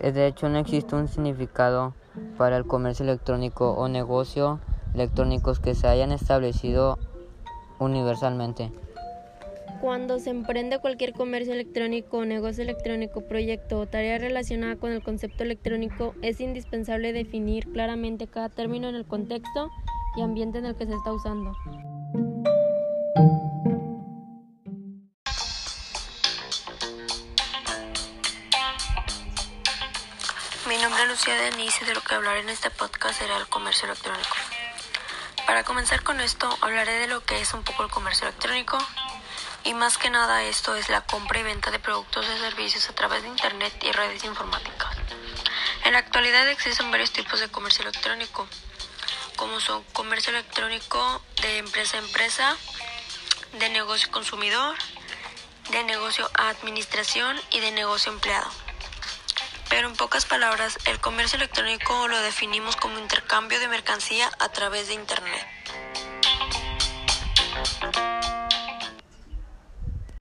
De hecho, no existe un significado para el comercio electrónico o negocio electrónicos que se hayan establecido universalmente. Cuando se emprende cualquier comercio electrónico, negocio electrónico, proyecto o tarea relacionada con el concepto electrónico, es indispensable definir claramente cada término en el contexto y ambiente en el que se está usando. Mi nombre es Lucía Denise y de lo que hablaré en este podcast será el comercio electrónico. Para comenzar con esto, hablaré de lo que es un poco el comercio electrónico y más que nada esto es la compra y venta de productos y servicios a través de Internet y redes informáticas. En la actualidad existen varios tipos de comercio electrónico, como son comercio electrónico de empresa a empresa, de negocio consumidor, de negocio a administración y de negocio empleado. Pero en pocas palabras, el comercio electrónico lo definimos como intercambio de mercancía a través de Internet.